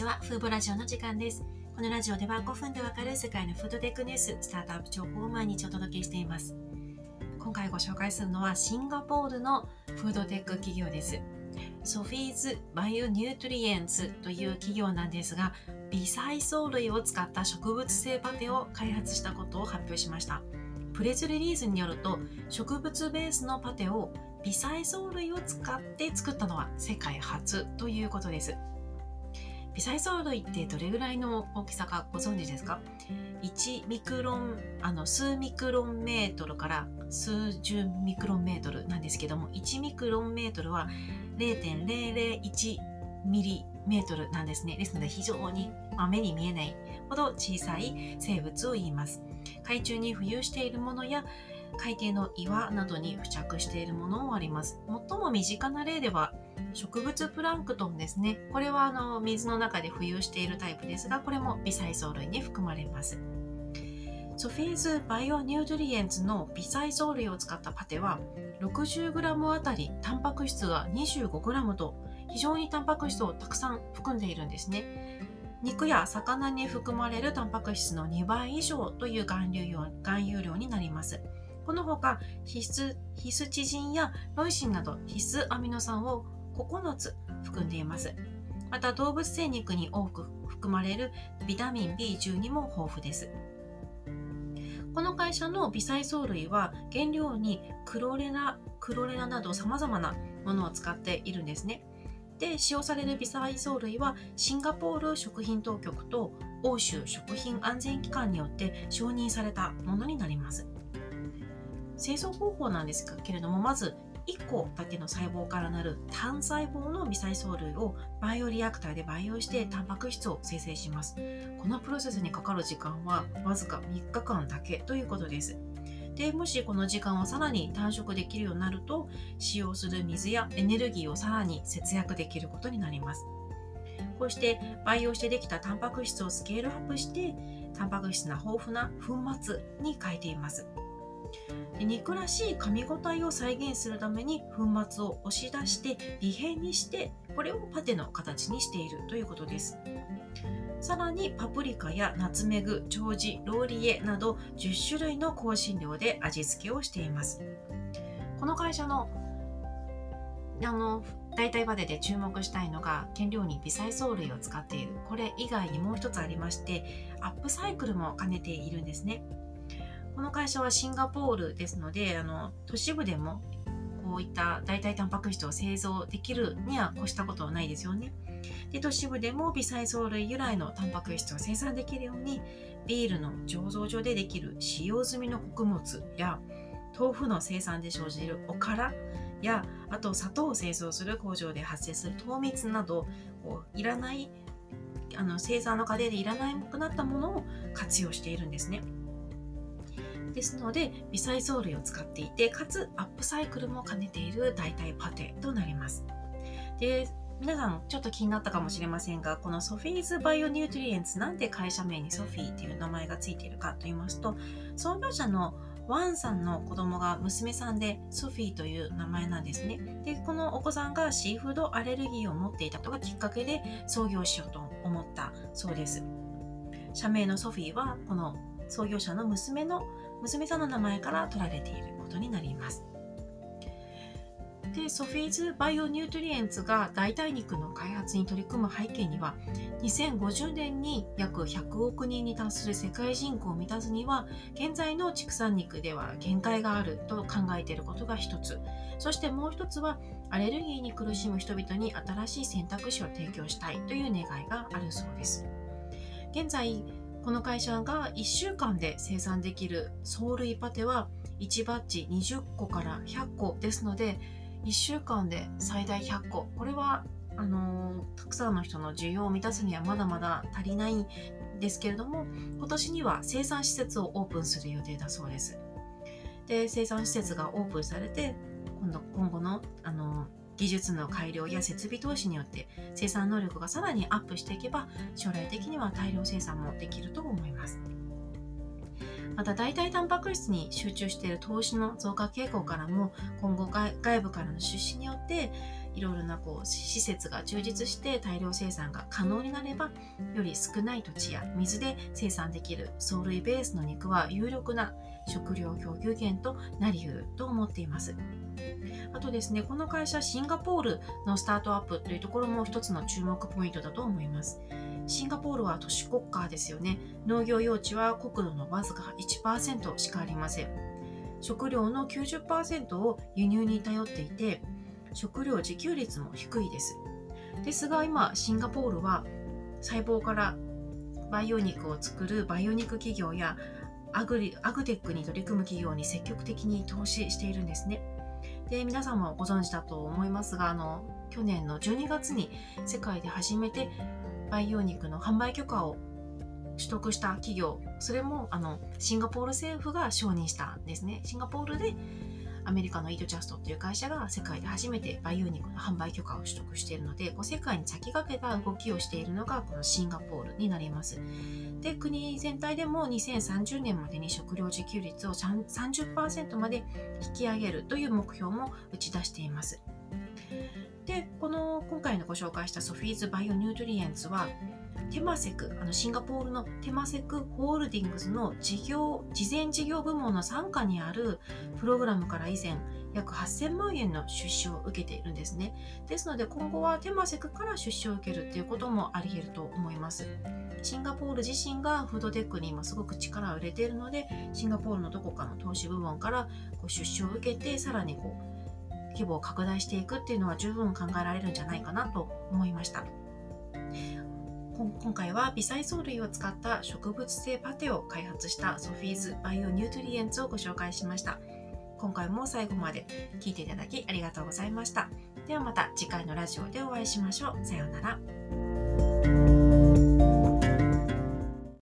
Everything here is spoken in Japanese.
ちは、 Foovo ラジオの時間です。このラジオでは5分でわかる世界のフードテックニュース、スタートアップ情報を毎日お届けしています。今回ご紹介するのはシンガポールのフードテック企業です。 Sophie's Bionutrients という企業なんですが、微細藻類を使った植物性パテを開発したことを発表しました。プレスリリースによると、植物ベースのパテを微細藻類を使って作ったのは世界初ということです。微細藻類ってどれぐらいの大きさかご存知ですか ?1 ミクロン、あの、数ミクロンメートルから数十ミクロンメートルなんですけども、1ミクロンメートルは0.001ミリメートルなんですね。ですので非常に、目に見えないほど小さい生物を言います。海中に浮遊しているものや海底の岩などに付着しているものもあります。最も身近な例では植物プランクトンですね。これはあの水の中で浮遊しているタイプですが、これも微細藻類に含まれます。 Sophie's Bionutrients の微細藻類を使ったパテは 60g あたりタンパク質が 25g と非常にタンパク質をたくさん含んでいるんですね。肉や魚に含まれるタンパク質の2倍以上という含有量含有量になります。このほか必須必須知人やロイシンなど必須アミノ酸を9つ含んでいます。また動物性肉に多く含まれるビタミン B12 も豊富です。この会社の微細藻類は原料にクロレナ、クロレナなど様々なものを使っているんですね。で、使用される微細藻類はシンガポール食品当局と欧州食品安全機関によって承認されたものになります。製造方法なんですけれども、まず1個だけの細胞からなる単細胞の微細藻類をバイオリアクターで培養してタンパク質を生成します。このプロセスにかかる時間はわずか3日間だけということです。で、もしこの時間をさらに短縮できるようになると、使用する水やエネルギーをさらに節約できることになります。こうして培養してできたタンパク質をスケールアップして、タンパク質な豊富な粉末に変えています。肉らしい噛み応えを再現するために粉末を押し出して微変にしてこれをパテの形にしているということです。さらにパプリカやナツメグ、長寿、ローリエなど10種類の香辛料で味付けをしています。この会社のあの代替パテで注目したいのが原料に微細藻類を使っている。これ以外にもう一つありましてアップサイクルも兼ねているんですね。この会社はシンガポールですので、あの都市部でもこういった代替タンパク質を製造できるには越したことはないですよね。で都市部でも微細藻類由来のタンパク質を生産できるようにビールの醸造所でできる使用済みの穀物や豆腐の生産で生じるおからやあと砂糖を製造する工場で発生する糖蜜などこういらないあの生産の過程でいらなくなったものを活用しているんですね。ですので微細藻類を使っていてかつアップサイクルも兼ねている代替パテとなりますで皆さんちょっと気になったかもしれませんがこの Sophie's Bionutrients なんで会社名にソフィーっていう名前がついているかと言いますと創業者のワンさんの子供が娘さんでソフィーという名前なんですね。で、このお子さんがシーフードアレルギーを持っていたことがきっかけで創業しようと思ったそうです。社名のソフィーはこの創業者の娘の娘さんの名前から取られていることになります。で、 Sophie's Bionutrients が代替肉の開発に取り組む背景には、2050年に約100億人に達する世界人口を満たすには、現在の畜産肉では限界があると考えていることが一つ。そしてもう一つは、アレルギーに苦しむ人々に新しい選択肢を提供したいという願いがあるそうです。現在、この会社が1週間で生産できる藻類パテは1バッジ20個から100個ですので1週間で最大100個。これはあのー、たくさんの人の需要を満たすにはまだまだ足りないんですけれども今年には生産施設をオープンする予定だそうです。で生産施設がオープンされて今度今後の、あのー技術の改良や設備投資によって生産能力がさらにアップしていけば将来的には大量生産もできると思います。また代替タンパク質に集中している投資の増加傾向からも今後外部からの出資によっていろいろなこう施設が充実して大量生産が可能になればより少ない土地や水で生産できる藻類ベースの肉は有力な食料供給源となりうると思っています。あとですね、この会社シンガポールのスタートアップというところも一つの注目ポイントだと思います。シンガポールは都市国家ですよね。農業用地は国土のわずか1%しかありません。食料の90%を輸入に頼っていて、食料自給率も低いです。ですが今、シンガポールは細胞から培養肉を作る培養肉企業やアグリアグテックに取り組む企業に積極的に投資しているんですね。で皆さんもご存知だと思いますがあの去年の12月に世界で初めて培養肉の販売許可を取得した企業それもあのシンガポール政府が承認したんですね。シンガポールでアメリカのイートジャストという会社が世界で初めて培養肉の販売許可を取得しているので、こう世界に先駆けた動きをしているのがこのシンガポールになります。で、国全体でも2030年までに食料自給率を30%まで引き上げるという目標も打ち出しています。で、この今回のご紹介した Sophie's Bionutrients は、テマセク、あのシンガポールのテマセクホールディングスの事業、事前事業部門の傘下にあるプログラムから以前、約8000万円の出資を受けているんですね。ですので今後はテマセクから出資を受けるっていうこともあり得ると思います。シンガポール自身がフードテックに今すごく力を入れているので、シンガポールのどこかの投資部門からこう出資を受けて、さらにこう規模を拡大していくっていうのは十分考えられるんじゃないかなと思いました。今回は微細藻類を使った植物性パテを開発した Sophie's Bionutrients をご紹介しました。今回も最後まで聞いていただきありがとうございました。ではまた次回のラジオでお会いしましょう。さようなら。